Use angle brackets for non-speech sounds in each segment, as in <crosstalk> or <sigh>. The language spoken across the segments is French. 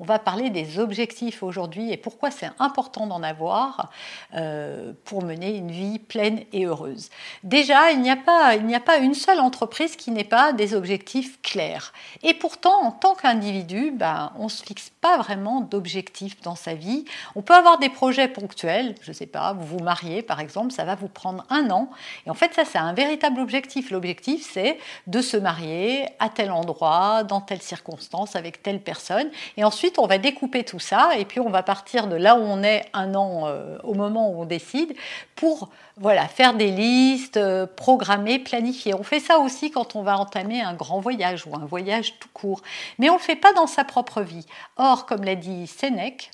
On va parler des objectifs aujourd'hui et pourquoi c'est important d'en avoir euh, pour mener une vie pleine et heureuse. Déjà, il n'y a pas, une seule entreprise qui n'ait pas des objectifs clairs. Et pourtant, en tant qu'individu, ben, on ne se fixe pas vraiment d'objectifs dans sa vie. On peut avoir des projets ponctuels, je ne sais pas, vous vous mariez par exemple, ça va vous prendre un an. Et en fait, ça, c'est un véritable objectif. L'objectif, c'est de se marier à tel endroit, dans telle circonstance, avec telle personne. Et ensuite, on va découper tout ça et puis on va partir de là où on est un an euh, au moment où on décide pour voilà, faire des listes, euh, programmer, planifier. On fait ça aussi quand on va entamer un grand voyage ou un voyage tout court. Mais on ne le fait pas dans sa propre vie. Or, comme l'a dit Sénèque,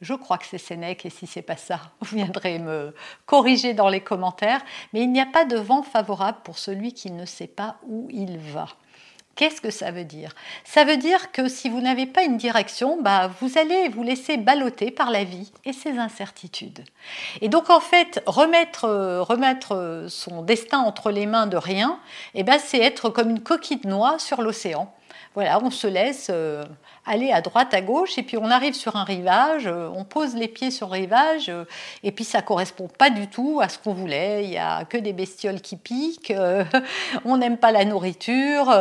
je crois que c'est Sénèque et si c'est pas ça, <laughs> vous viendrez me corriger dans les commentaires, mais il n'y a pas de vent favorable pour celui qui ne sait pas où il va. Qu'est-ce que ça veut dire? Ça veut dire que si vous n'avez pas une direction, bah, vous allez vous laisser balloter par la vie et ses incertitudes. Et donc en fait, remettre, euh, remettre euh, son destin entre les mains de rien, eh ben, c'est être comme une coquille de noix sur l'océan voilà, on se laisse euh, aller à droite, à gauche, et puis on arrive sur un rivage, euh, on pose les pieds sur le rivage, euh, et puis ça correspond pas du tout à ce qu'on voulait. Il n'y a que des bestioles qui piquent, <laughs> on n'aime pas la nourriture,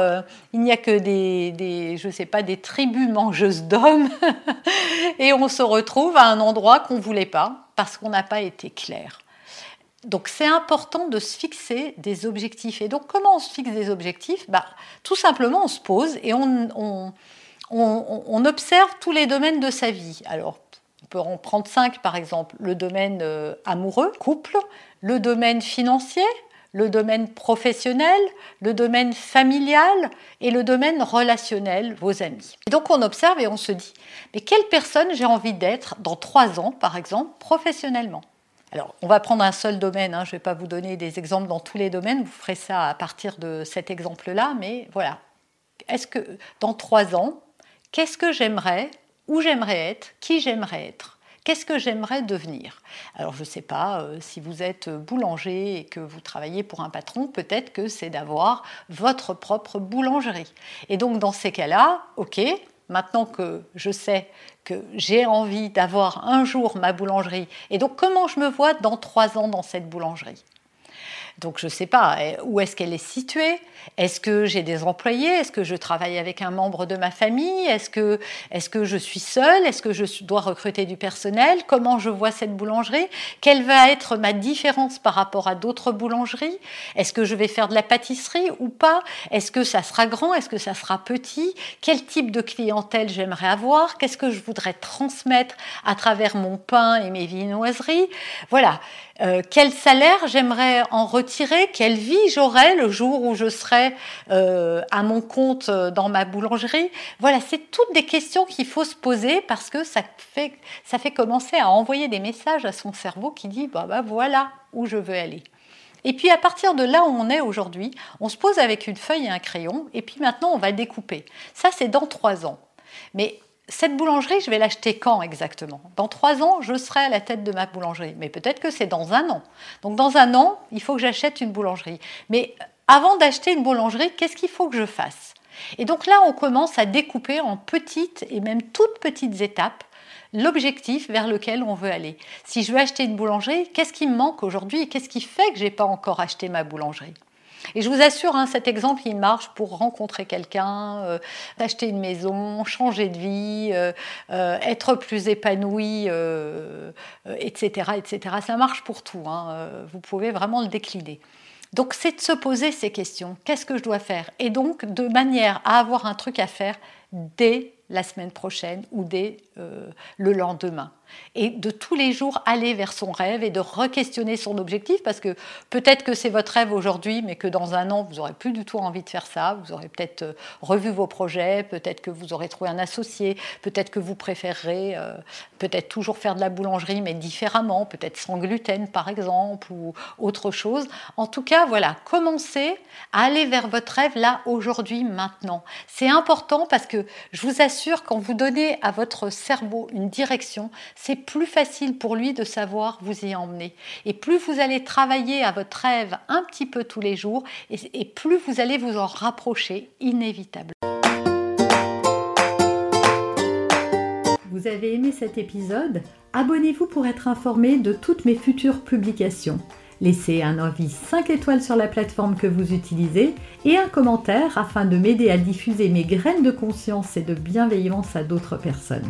il n'y a que des, des, je sais pas, des tribus mangeuses d'hommes, <laughs> et on se retrouve à un endroit qu'on voulait pas parce qu'on n'a pas été clair. Donc c'est important de se fixer des objectifs. Et donc comment on se fixe des objectifs? Bah, Tout simplement, on se pose et on, on, observe tous les domaines de sa vie. Alors, on peut en prendre cinq par exemple. Le domaine euh, amoureux, couple, le domaine financier, le domaine professionnel, le domaine familial et le domaine relationnel, vos amis. Et donc on observe et on se dit, mais quelle personne j'ai envie d'être dans trois ans, par exemple, professionnellement? Alors, on va prendre un seul domaine, hein. je ne vais pas vous donner des exemples dans tous les domaines, vous ferez ça à partir de cet exemple-là, mais voilà. Est-ce que dans trois ans, qu'est-ce que j'aimerais, où j'aimerais être, qui j'aimerais être Qu'est-ce que j'aimerais devenir? Alors je ne sais pas, euh, si vous êtes boulanger et que vous travaillez pour un patron, peut-être que c'est d'avoir votre propre boulangerie. Et donc dans ces cas-là, ok, maintenant que je sais que j'ai envie d'avoir un jour ma boulangerie, et donc comment je me vois dans trois ans dans cette boulangerie? Donc je ne sais pas eh, où est-ce qu'elle est située? Est-ce que j'ai des employés? Est-ce que je travaille avec un membre de ma famille? Est-ce que, est que je suis seule? Est-ce que je dois recruter du personnel? Comment je vois cette boulangerie? Quelle va être ma différence par rapport à d'autres boulangeries? Est-ce que je vais faire de la pâtisserie ou pas? Est-ce que ça sera grand? Est-ce que ça sera petit? Quel type de clientèle j'aimerais avoir? Qu'est-ce que je voudrais transmettre à travers mon pain et mes viennoiseries? Voilà. Euh, quel salaire j'aimerais en quelle vie j'aurais le jour où je serai euh, à mon compte euh, dans ma boulangerie. Voilà, c'est toutes des questions qu'il faut se poser parce que ça fait, ça fait commencer à envoyer des messages à son cerveau qui dit bah, bah voilà où je veux aller. Et puis à partir de là où on est aujourd'hui, on se pose avec une feuille et un crayon, et puis maintenant on va découper. Ça c'est dans trois ans. Mais cette boulangerie, je vais l'acheter quand exactement? Dans trois ans, je serai à la tête de ma boulangerie. Mais peut-être que c'est dans un an. Donc dans un an, il faut que j'achète une boulangerie. Mais avant d'acheter une boulangerie, qu'est-ce qu'il faut que je fasse? Et donc là, on commence à découper en petites et même toutes petites étapes l'objectif vers lequel on veut aller. Si je veux acheter une boulangerie, qu'est-ce qui me manque aujourd'hui? Qu'est-ce qui fait que je n'ai pas encore acheté ma boulangerie? Et je vous assure, hein, cet exemple, il marche pour rencontrer quelqu'un, euh, acheter une maison, changer de vie, euh, euh, être plus épanoui, etc., etc. Ça marche pour tout. Hein, vous pouvez vraiment le décliner. Donc c'est de se poser ces questions. Qu'est-ce que je dois faire? Et donc de manière à avoir un truc à faire dès la semaine prochaine ou dès le lendemain. Et de tous les jours aller vers son rêve et de re-questionner son objectif parce que peut-être que c'est votre rêve aujourd'hui, mais que dans un an, vous n'aurez plus du tout envie de faire ça. Vous aurez peut-être euh, revu vos projets, peut-être que vous aurez trouvé un associé, peut-être que vous préférerez euh, peut-être toujours faire de la boulangerie, mais différemment, peut-être sans gluten par exemple, ou autre chose. En tout cas, voilà, commencez à aller vers votre rêve là, aujourd'hui, maintenant. C'est important parce que je vous assure, quand vous donnez à votre cerveau une direction, c'est plus facile pour lui de savoir vous y emmener. Et plus vous allez travailler à votre rêve un petit peu tous les jours, et, plus vous allez vous en rapprocher inévitablement. Vous avez aimé cet épisode? Abonnez-vous pour être informé de toutes mes futures publications. Laissez un avis 5 étoiles sur la plateforme que vous utilisez et un commentaire afin de m'aider à diffuser mes graines de conscience et de bienveillance à d'autres personnes.